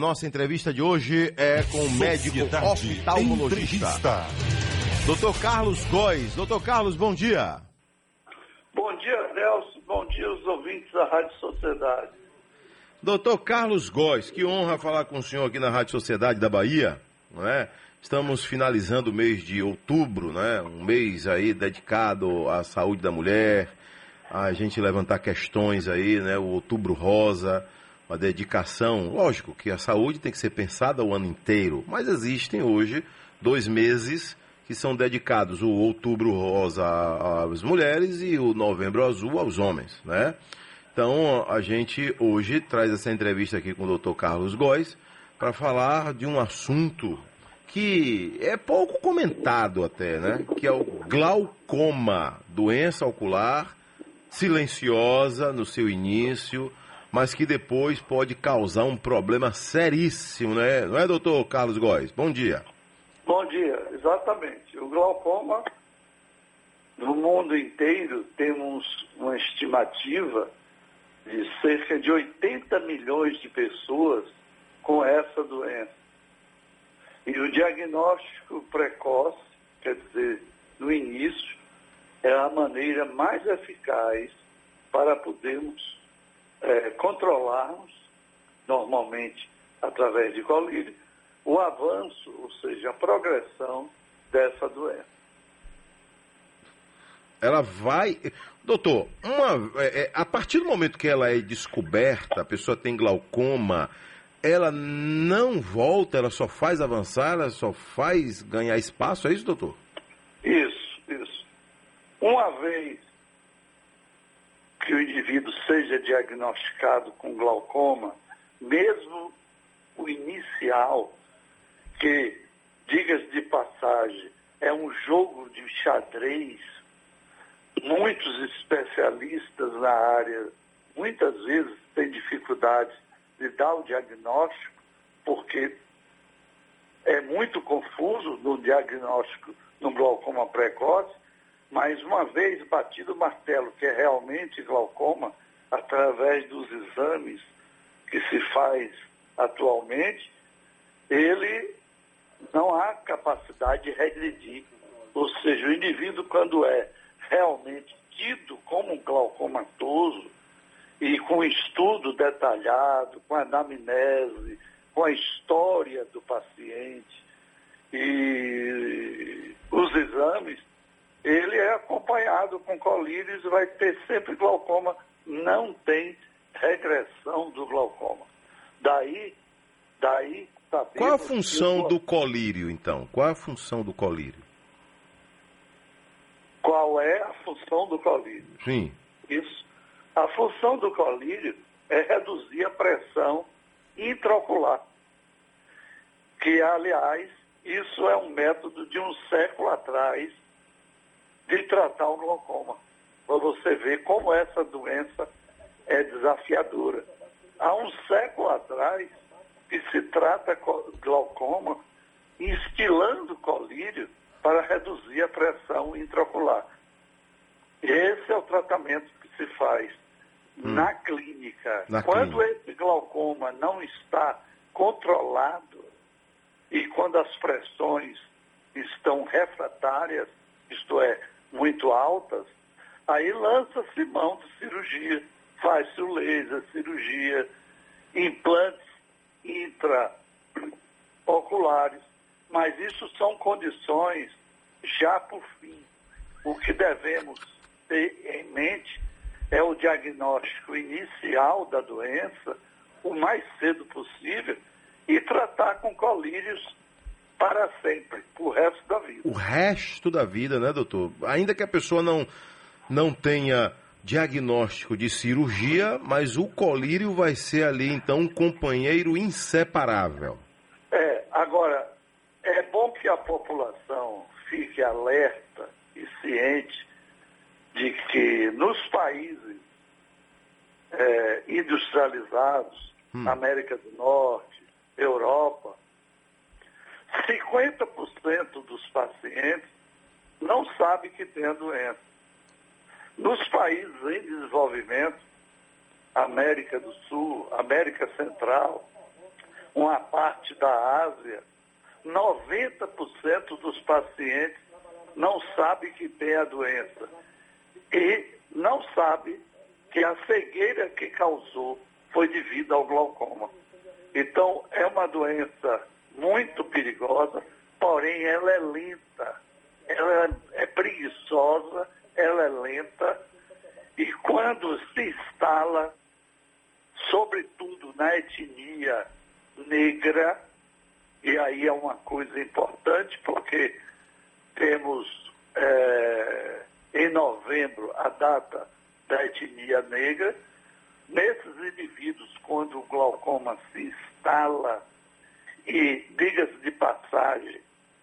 Nossa entrevista de hoje é com o médico oftalmologista. Doutor Carlos Góes. Doutor Carlos, bom dia. Bom dia, Nelson. Bom dia aos ouvintes da Rádio Sociedade. Doutor Carlos Góes, que honra falar com o senhor aqui na Rádio Sociedade da Bahia, não é? Estamos finalizando o mês de outubro, né? Um mês aí dedicado à saúde da mulher, a gente levantar questões aí, né? O outubro rosa, uma dedicação. Lógico que a saúde tem que ser pensada o ano inteiro, mas existem hoje dois meses que são dedicados, o outubro rosa às mulheres e o novembro azul aos homens, né? Então a gente hoje traz essa entrevista aqui com o Dr. Carlos Góes para falar de um assunto que é pouco comentado até, né? Que é o glaucoma, doença ocular silenciosa no seu início, mas que depois pode causar um problema seríssimo, né? Não é, doutor Carlos Góes? Bom dia. Bom dia, exatamente. O glaucoma, no mundo inteiro, temos uma estimativa de cerca de 80 milhões de pessoas com essa doença. E o diagnóstico precoce, quer dizer, no início, é a maneira mais eficaz para podermos é, controlarmos, normalmente através de colírio, o avanço, ou seja, a progressão dessa doença. Ela vai. Doutor, uma, é, é, a partir do momento que ela é descoberta, a pessoa tem glaucoma, ela não volta, ela só faz avançar, ela só faz ganhar espaço, é isso, doutor? Isso, isso. Uma vez que o indivíduo seja diagnosticado com glaucoma, mesmo o inicial, que, diga-se de passagem, é um jogo de xadrez, muitos especialistas na área, muitas vezes têm dificuldades de dar o diagnóstico, porque é muito confuso no diagnóstico no glaucoma precoce, mas uma vez batido o martelo que é realmente glaucoma, através dos exames que se faz atualmente, ele não há capacidade de regredir. Ou seja, o indivíduo, quando é realmente tido como um glaucomatoso, e com estudo detalhado, com anamnese, com a história do paciente e os exames, ele é acompanhado com colírios e vai ter sempre glaucoma, não tem regressão do glaucoma. Daí, daí Qual a função do colírio, então? Qual a função do colírio? Qual é a função do colírio? Sim. Isso. A função do colírio é reduzir a pressão intraocular, que, aliás, isso é um método de um século atrás de tratar o glaucoma. Para você ver como essa doença é desafiadora. Há um século atrás que se trata glaucoma instilando colírio para reduzir a pressão intraocular. Esse é o tratamento que se faz hum. na clínica. Na quando clínica. esse glaucoma não está controlado e quando as pressões estão refratárias, isto é, muito altas, aí lança-se mão de cirurgia, faz-se o laser, cirurgia, implantes intraoculares, mas isso são condições já por fim. O que devemos ter em mente é o diagnóstico inicial da doença o mais cedo possível e tratar com colírios para sempre, o resto da vida. O resto da vida, né, doutor? Ainda que a pessoa não, não tenha diagnóstico de cirurgia, mas o colírio vai ser ali, então, um companheiro inseparável. É, agora, é bom que a população fique alerta e ciente de que nos países é, industrializados, hum. América do Norte, Europa, 50% dos pacientes não sabem que tem a doença. Nos países em desenvolvimento, América do Sul, América Central, uma parte da Ásia, 90% dos pacientes não sabe que tem a doença e não sabe que a cegueira que causou foi devido ao glaucoma. Então, é uma doença muito perigosa, porém ela é lenta, ela é preguiçosa, ela é lenta, e quando se instala, sobretudo na etnia negra, e aí é uma coisa importante, porque temos é, em novembro a data da etnia negra, nesses indivíduos, quando o glaucoma se instala, e diga-se de passagem,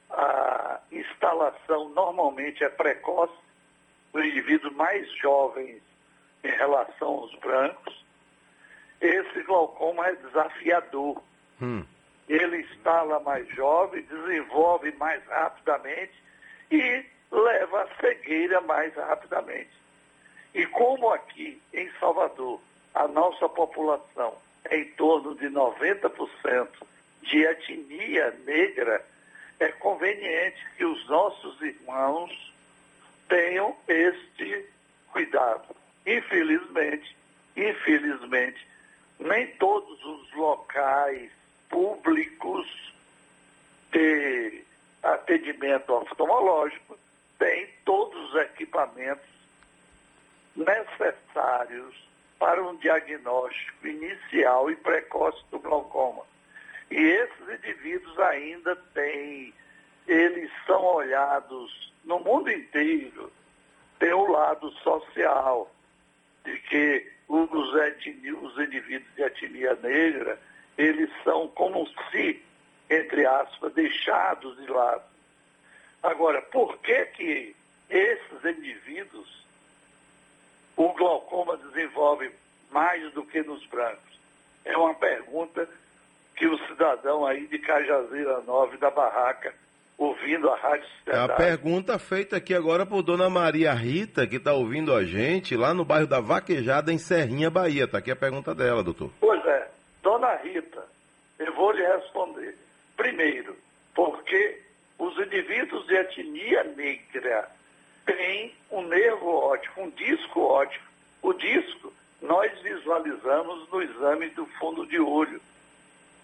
a instalação normalmente é precoce, os indivíduos mais jovens em relação aos brancos, esse glaucoma é desafiador. Hum. Ele instala mais jovem, desenvolve mais rapidamente e leva a cegueira mais rapidamente. E como aqui em Salvador a nossa população é em torno de 90% de etnia negra, é conveniente que os nossos irmãos tenham este cuidado. Infelizmente, infelizmente, nem todos os locais públicos de atendimento oftalmológico têm todos os equipamentos necessários para um diagnóstico inicial e precoce do glaucoma. E esses indivíduos ainda têm, eles são olhados no mundo inteiro, tem o lado social, de que os, etni, os indivíduos de etnia negra, eles são como se, entre aspas, deixados de lado. Agora, por que que esses indivíduos, o glaucoma desenvolve mais do que nos brancos? É uma pergunta que o cidadão aí de Cajazeira 9 da Barraca, ouvindo a Rádio Cidade. É a pergunta feita aqui agora por Dona Maria Rita, que está ouvindo a gente lá no bairro da Vaquejada, em Serrinha, Bahia. Está aqui a pergunta dela, doutor. Pois é. Dona Rita, eu vou lhe responder. Primeiro, porque os indivíduos de etnia negra têm um nervo óptico, um disco óptico. O disco nós visualizamos no exame do fundo de olho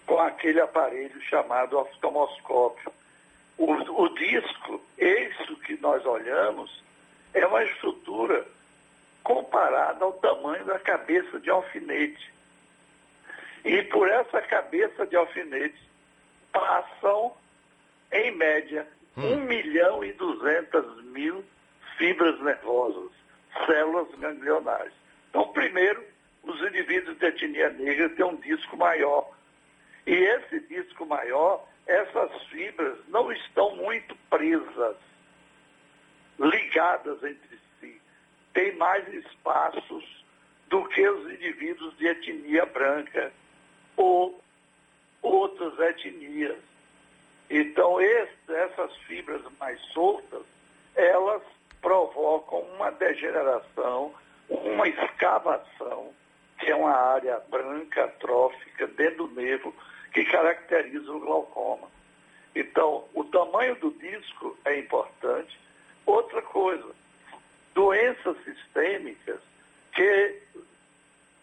com aquele aparelho chamado oftalmoscópio. O, o disco, isso que nós olhamos, é uma estrutura comparada ao tamanho da cabeça de alfinete. E por essa cabeça de alfinete passam, em média, hum. 1 milhão e 200 mil fibras nervosas, células ganglionares. Então, primeiro, os indivíduos de etnia negra têm um disco maior e esse disco maior, essas fibras não estão muito presas, ligadas entre si. Tem mais espaços do que os indivíduos de etnia branca ou outras etnias. Então, esse, essas fibras mais soltas, elas provocam uma degeneração, uma escavação, que é uma área branca, trófica, dentro do nervo, que caracteriza o glaucoma. Então, o tamanho do disco é importante. Outra coisa, doenças sistêmicas que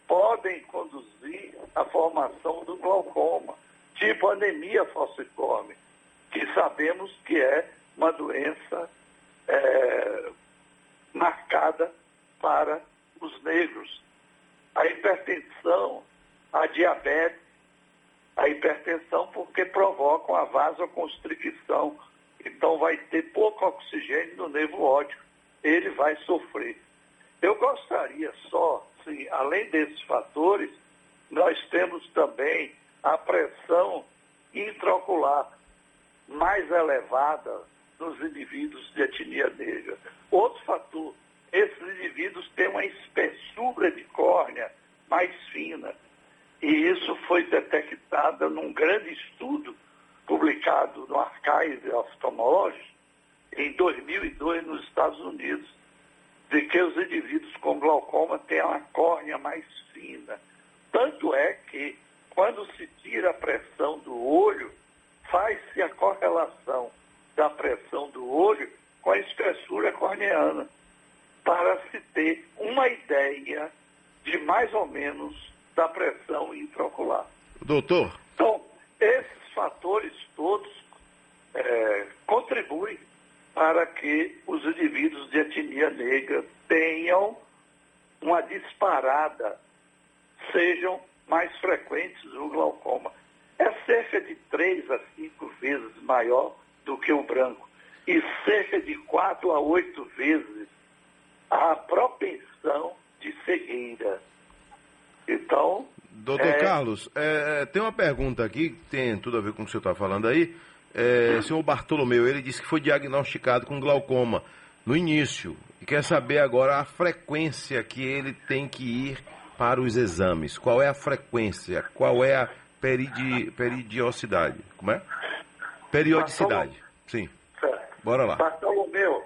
podem conduzir à formação do glaucoma, tipo anemia falciforme, que sabemos que é uma doença é, marcada para os negros. A hipertensão, a diabetes, a hipertensão porque provocam a vasoconstricção. Então vai ter pouco oxigênio no nervo óptico, ele vai sofrer. Eu gostaria só, sim, além desses fatores, nós temos também a pressão intraocular mais elevada nos indivíduos de etnia negra. Outro fator, esses indivíduos têm uma espessura de córnea mais fina. E isso foi detectado num grande estudo publicado no Archive Ophthalmology em 2002 nos Estados Unidos, de que os indivíduos com glaucoma têm uma córnea mais fina. Tanto é que quando se tira a pressão do olho, faz-se a correlação da pressão do olho com a espessura corneana, para se ter uma ideia de mais ou menos da pressão intraocular. Doutor? Esses fatores todos é, contribuem para que os indivíduos de etnia negra tenham uma disparada, sejam mais frequentes o glaucoma. É cerca de três a cinco vezes maior do que o branco e cerca de quatro a oito vezes a propensão de cegueira. Então. Doutor é... Carlos, é, é, tem uma pergunta aqui que tem tudo a ver com o que o senhor está falando aí. É, o senhor Bartolomeu, ele disse que foi diagnosticado com glaucoma no início e quer saber agora a frequência que ele tem que ir para os exames. Qual é a frequência? Qual é a peridi, peridiosidade? Como é? Periodicidade. Sim. Certo. Bora lá. Bartolomeu,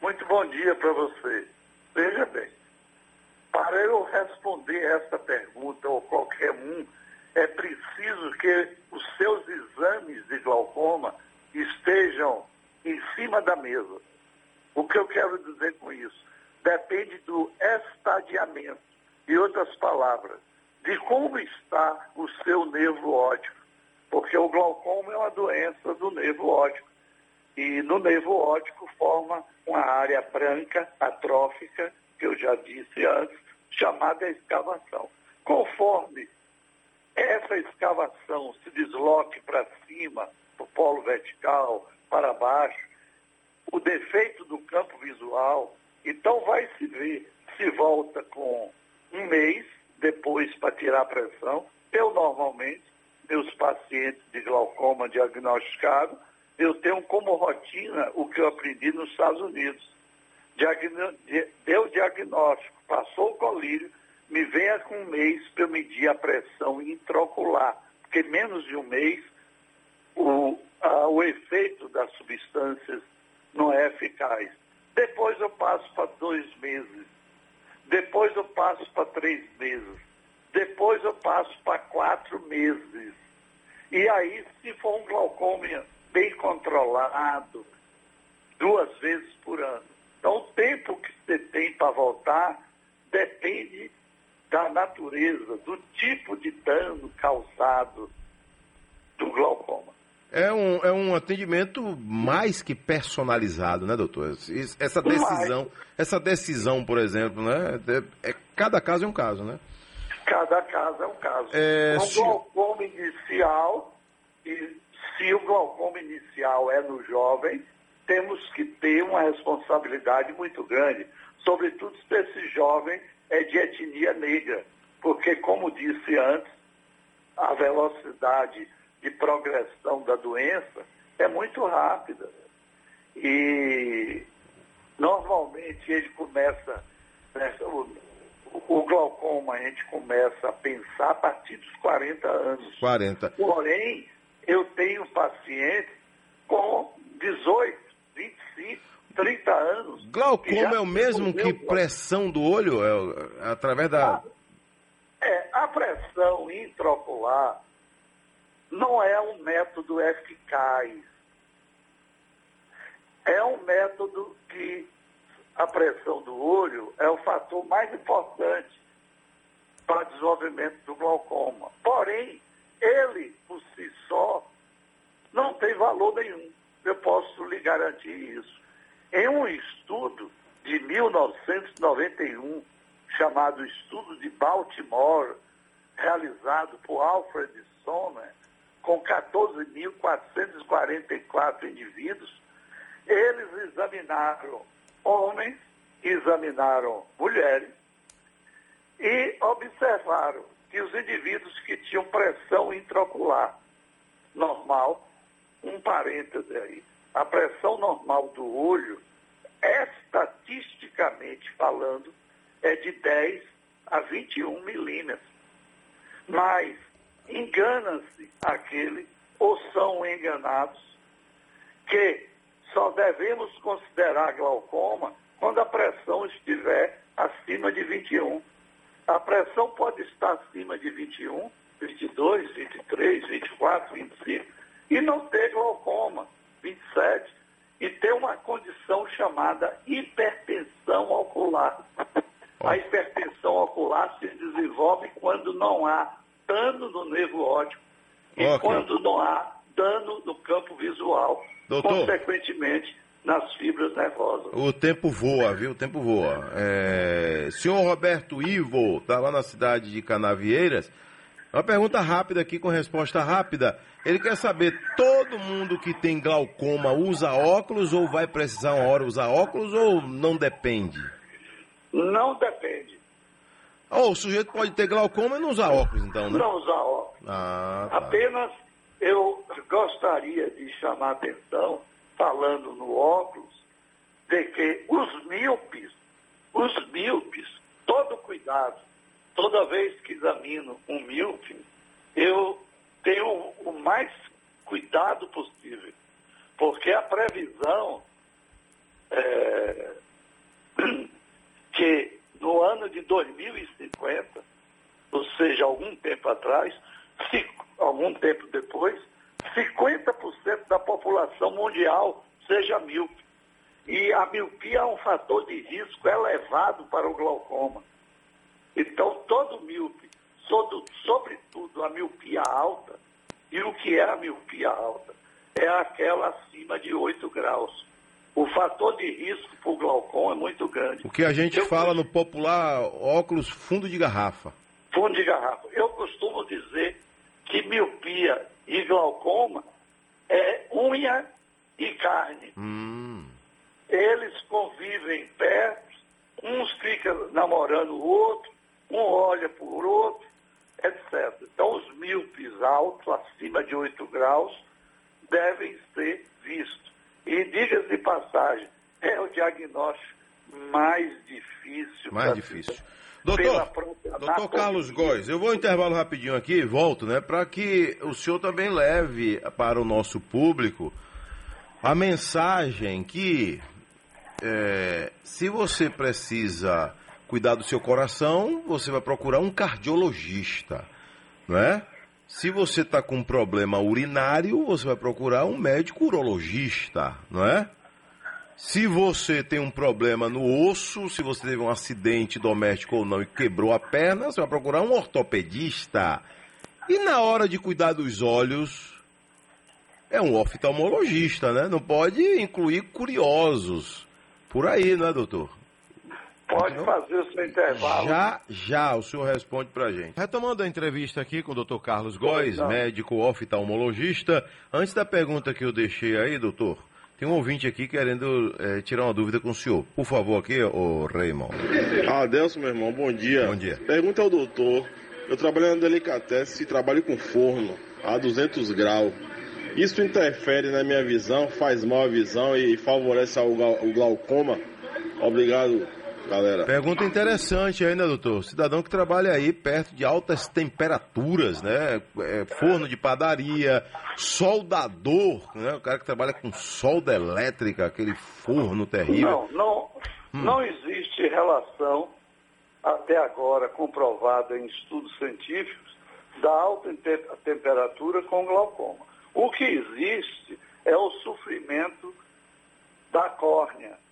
muito bom dia para você. Veja bem, para eu responder essa pergunta ou qualquer um, é preciso que os seus exames de glaucoma estejam em cima da mesa. O que eu quero dizer com isso? Depende do estadiamento. Em outras palavras, de como está o seu nervo óptico. Porque o glaucoma é uma doença do nervo óptico. E no nervo óptico forma uma área branca, atrófica, que eu já disse antes, chamada escavação. Conforme essa escavação se desloque para cima, para o polo vertical, para baixo, o defeito do campo visual, então vai se ver se volta com um mês depois para tirar a pressão. Eu normalmente, meus pacientes de glaucoma diagnosticados, eu tenho como rotina o que eu aprendi nos Estados Unidos. Diagno... Deu diagnóstico, passou o colírio, me venha com um mês para eu medir a pressão intraocular, porque menos de um mês o, a, o efeito das substâncias não é eficaz. Depois eu passo para dois meses, depois eu passo para três meses, depois eu passo para quatro meses. E aí, se for um glaucoma bem controlado, duas vezes por ano. Então, o tempo que você tem para voltar depende da natureza, do tipo de dano causado do glaucoma. É um, é um atendimento mais que personalizado, né, doutor? Essa decisão, essa decisão, por exemplo, né? É, cada caso é um caso, né? Cada caso é um caso. É, o se... glaucoma inicial, e se o glaucoma inicial é no jovem, temos que ter uma responsabilidade muito grande, sobretudo se esse jovem é de etnia negra, porque, como disse antes, a velocidade de progressão da doença é muito rápida. E normalmente ele começa, né, o, o, glaucoma a gente começa a pensar a partir dos 40 anos. 40. Porém, eu tenho pacientes com 18, 25, 30 anos. Glaucoma é o mesmo que pressão do olho? É, através da. É, a pressão intraocular não é um método eficaz. É um método que a pressão do olho é o fator mais importante para o desenvolvimento do glaucoma. Porém, ele, por si só, não tem valor nenhum. Eu posso lhe garantir isso. Em um estudo de 1991, chamado Estudo de Baltimore, realizado por Alfred Sommer, com 14.444 indivíduos, eles examinaram homens, examinaram mulheres e observaram que os indivíduos que tinham pressão intraocular normal, um parêntese aí, a pressão normal do olho, estatisticamente falando, é de 10 a 21 milímetros. Mas engana-se aquele, ou são enganados, que só devemos considerar glaucoma quando a pressão estiver acima de 21. A pressão pode estar acima de 21 22, 23, 24, 25, e não ter glaucoma, 27, e ter uma condição chamada hipertensão ocular. A hipertensão ocular se desenvolve quando não há dano no nervo óptico e okay. quando não há dano no campo visual. Doutor, consequentemente, nas fibras nervosas. O tempo voa, viu? O tempo voa. É... Senhor Roberto Ivo, está lá na cidade de Canavieiras. Uma pergunta rápida aqui com resposta rápida. Ele quer saber, todo mundo que tem glaucoma usa óculos ou vai precisar uma hora usar óculos ou não depende? Não depende. Oh, o sujeito pode ter glaucoma e não usar óculos, então, né? Não usar óculos. Ah, tá. Apenas eu gostaria de chamar a atenção, falando no óculos, de que os míopes, os míopes, todo cuidado, toda vez que examino um míope, eu tenho o mais cuidado possível, porque a previsão é, que no ano de 2050, ou seja, algum tempo atrás, algum tempo depois, 50% da população mundial seja míope. E a miopia é um fator de risco elevado para o glaucoma. Então, todo míope, sobretudo a miopia alta, e o que é a miopia alta? É aquela acima de 8 graus. O fator de risco para o glaucoma é muito grande. O que a gente Eu fala no popular óculos fundo de garrafa. Fundo de garrafa. Eu costumo dizer que miopia e glaucoma é unha e carne. Hum. Eles convivem perto, uns ficam namorando o outro, um olha por outro, etc. Então, os míopes altos, acima de 8 graus, devem ser vistos. E, diga de passagem, é o diagnóstico mais difícil. Mais difícil. Doutor, doutor Carlos Góes, eu vou intervalo rapidinho aqui e volto, né, para que o senhor também leve para o nosso público a mensagem que é, se você precisa cuidar do seu coração, você vai procurar um cardiologista, não é? Se você está com um problema urinário, você vai procurar um médico urologista, não é? Se você tem um problema no osso, se você teve um acidente doméstico ou não e quebrou a perna, você vai procurar um ortopedista. E na hora de cuidar dos olhos, é um oftalmologista, né? Não pode incluir curiosos por aí, não é, doutor? Pode fazer o seu intervalo. Já, já, o senhor responde pra gente. Retomando a entrevista aqui com o doutor Carlos Góes, médico oftalmologista. Antes da pergunta que eu deixei aí, doutor, tem um ouvinte aqui querendo é, tirar uma dúvida com o senhor. Por favor, aqui, o Raymond. Adelson, meu irmão, bom dia. Bom dia. Pergunta ao doutor. Eu trabalho na Delicatessen e trabalho com forno a 200 graus. Isso interfere na minha visão, faz mal a visão e favorece o glaucoma? Obrigado, galera. Pergunta interessante ainda, doutor. Cidadão que trabalha aí perto de altas temperaturas, né? É, forno de padaria, soldador, né? O cara que trabalha com solda elétrica, aquele forno terrível. Não, não, hum. não existe relação até agora comprovada em estudos científicos da alta temperatura com glaucoma. O que existe é o sofrimento da córnea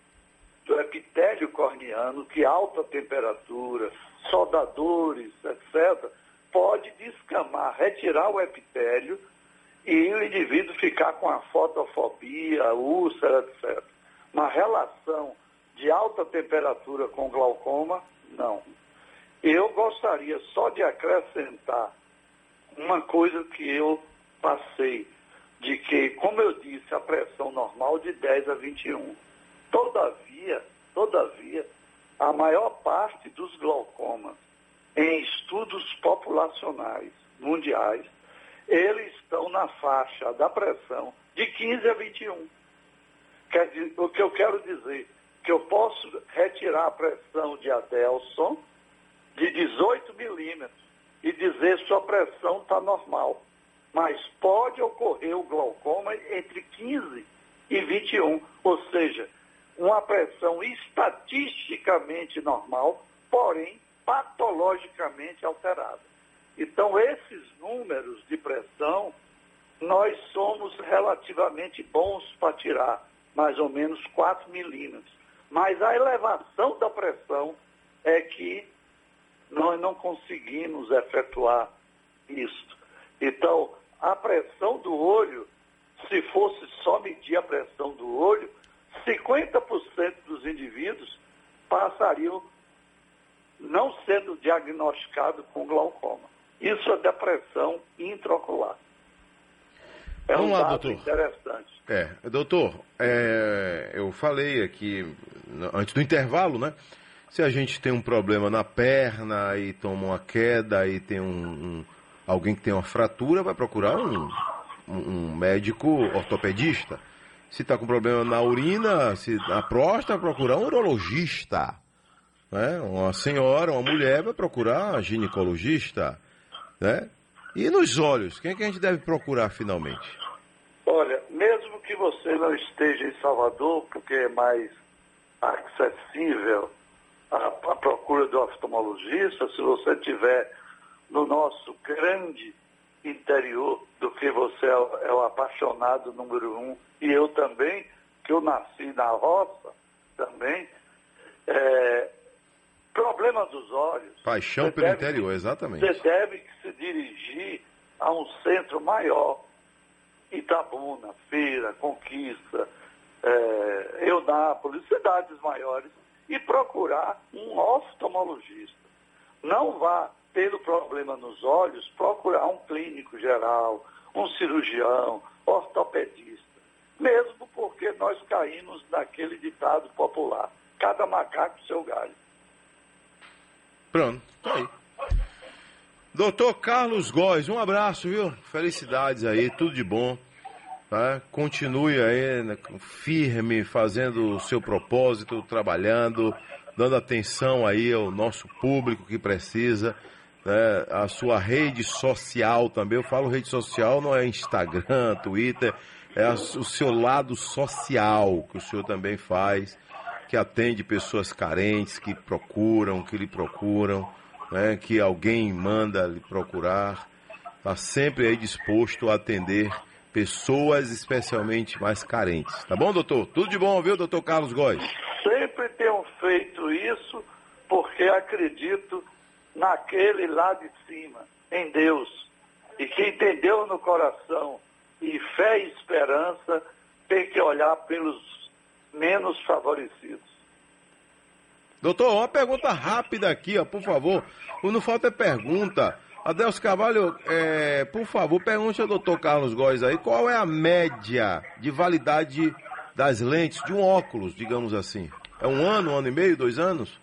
do epitélio corneano, que alta temperatura, soldadores, etc., pode descamar, retirar o epitélio e o indivíduo ficar com a fotofobia, úlcera, etc. Uma relação de alta temperatura com glaucoma, não. Eu gostaria só de acrescentar uma coisa que eu passei, de que, como eu disse, a pressão normal de 10 a 21. Todavia, todavia, a maior parte dos glaucomas em estudos populacionais mundiais, eles estão na faixa da pressão de 15 a 21. Quer dizer, o que eu quero dizer, que eu posso retirar a pressão de Adelson de 18 milímetros e dizer sua pressão está normal. Mas pode ocorrer o glaucoma entre 15 e 21, ou seja, uma pressão estatisticamente normal, porém patologicamente alterada. Então, esses números de pressão, nós somos relativamente bons para tirar, mais ou menos 4 milímetros. Mas a elevação da pressão é que nós não conseguimos efetuar isso. Então, a pressão do olho, se fosse só medir a pressão do olho, 50% dos indivíduos passariam não sendo diagnosticados com glaucoma. Isso é depressão intraocular. É Vamos um lá, doutor. interessante. É, doutor, é, eu falei aqui antes do intervalo, né? Se a gente tem um problema na perna e toma uma queda e tem um, um alguém que tem uma fratura, vai procurar um, um médico ortopedista. Se está com problema na urina, se na próstata, procurar um urologista. Né? Uma senhora, uma mulher vai procurar um ginecologista. Né? E nos olhos, quem é que a gente deve procurar finalmente? Olha, mesmo que você não esteja em Salvador, porque é mais acessível a, a procura do oftalmologista, se você tiver no nosso grande interior, do que você é, é o apaixonado número um, e eu também, que eu nasci na roça também, é, problema dos olhos. Paixão pelo deve, interior, exatamente. Você deve se dirigir a um centro maior. Itabuna, Feira, Conquista, é, Eunápolis, cidades maiores, e procurar um oftalmologista. Não vá, tendo problema nos olhos, procurar um clínico cirurgião, ortopedista. Mesmo porque nós caímos naquele ditado popular: cada macaco seu galho. Pronto, tá aí. Doutor Carlos Góes, um abraço, viu? Felicidades aí, tudo de bom. Tá? Continue aí né, firme, fazendo o seu propósito, trabalhando, dando atenção aí ao nosso público que precisa. Né? A sua rede social também. Eu falo rede social, não é Instagram, Twitter, é o seu lado social que o senhor também faz, que atende pessoas carentes, que procuram, que lhe procuram né, que alguém manda lhe procurar, está sempre aí disposto a atender pessoas especialmente mais carentes. Tá bom, doutor? Tudo de bom, viu, doutor Carlos Góes? Sempre tenho feito isso porque acredito naquele lá de cima, em Deus. E quem entendeu no coração e fé e esperança tem que olhar pelos menos favorecidos. Doutor, uma pergunta rápida aqui, ó, por favor. Não falta pergunta. Adelso Carvalho, é, por favor, pergunte ao doutor Carlos Góes aí qual é a média de validade das lentes de um óculos, digamos assim. É um ano, um ano e meio, dois anos?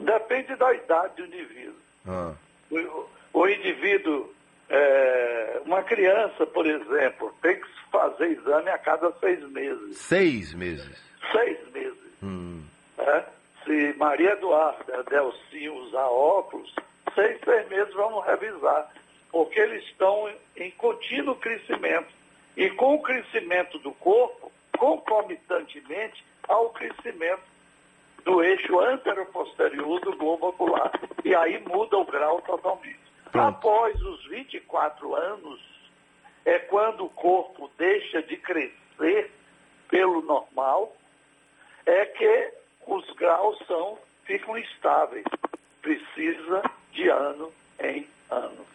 Depende da idade do indivíduo. Ah. O, o, indivíduo, é, uma criança, por exemplo, tem que fazer exame a cada seis meses. Seis meses? Seis meses. Hum. É? se Maria Eduarda Delcinho usar óculos, seis, seis meses vamos revisar, porque eles estão em contínuo crescimento. E com o crescimento do corpo, concomitantemente ao crescimento do eixo antero-posterior do globo ocular. E aí muda o grau totalmente. Pronto. Após os 24 anos, é quando o corpo deixa de crescer pelo normal, é que os graus são, ficam estáveis. Precisa de ano em ano.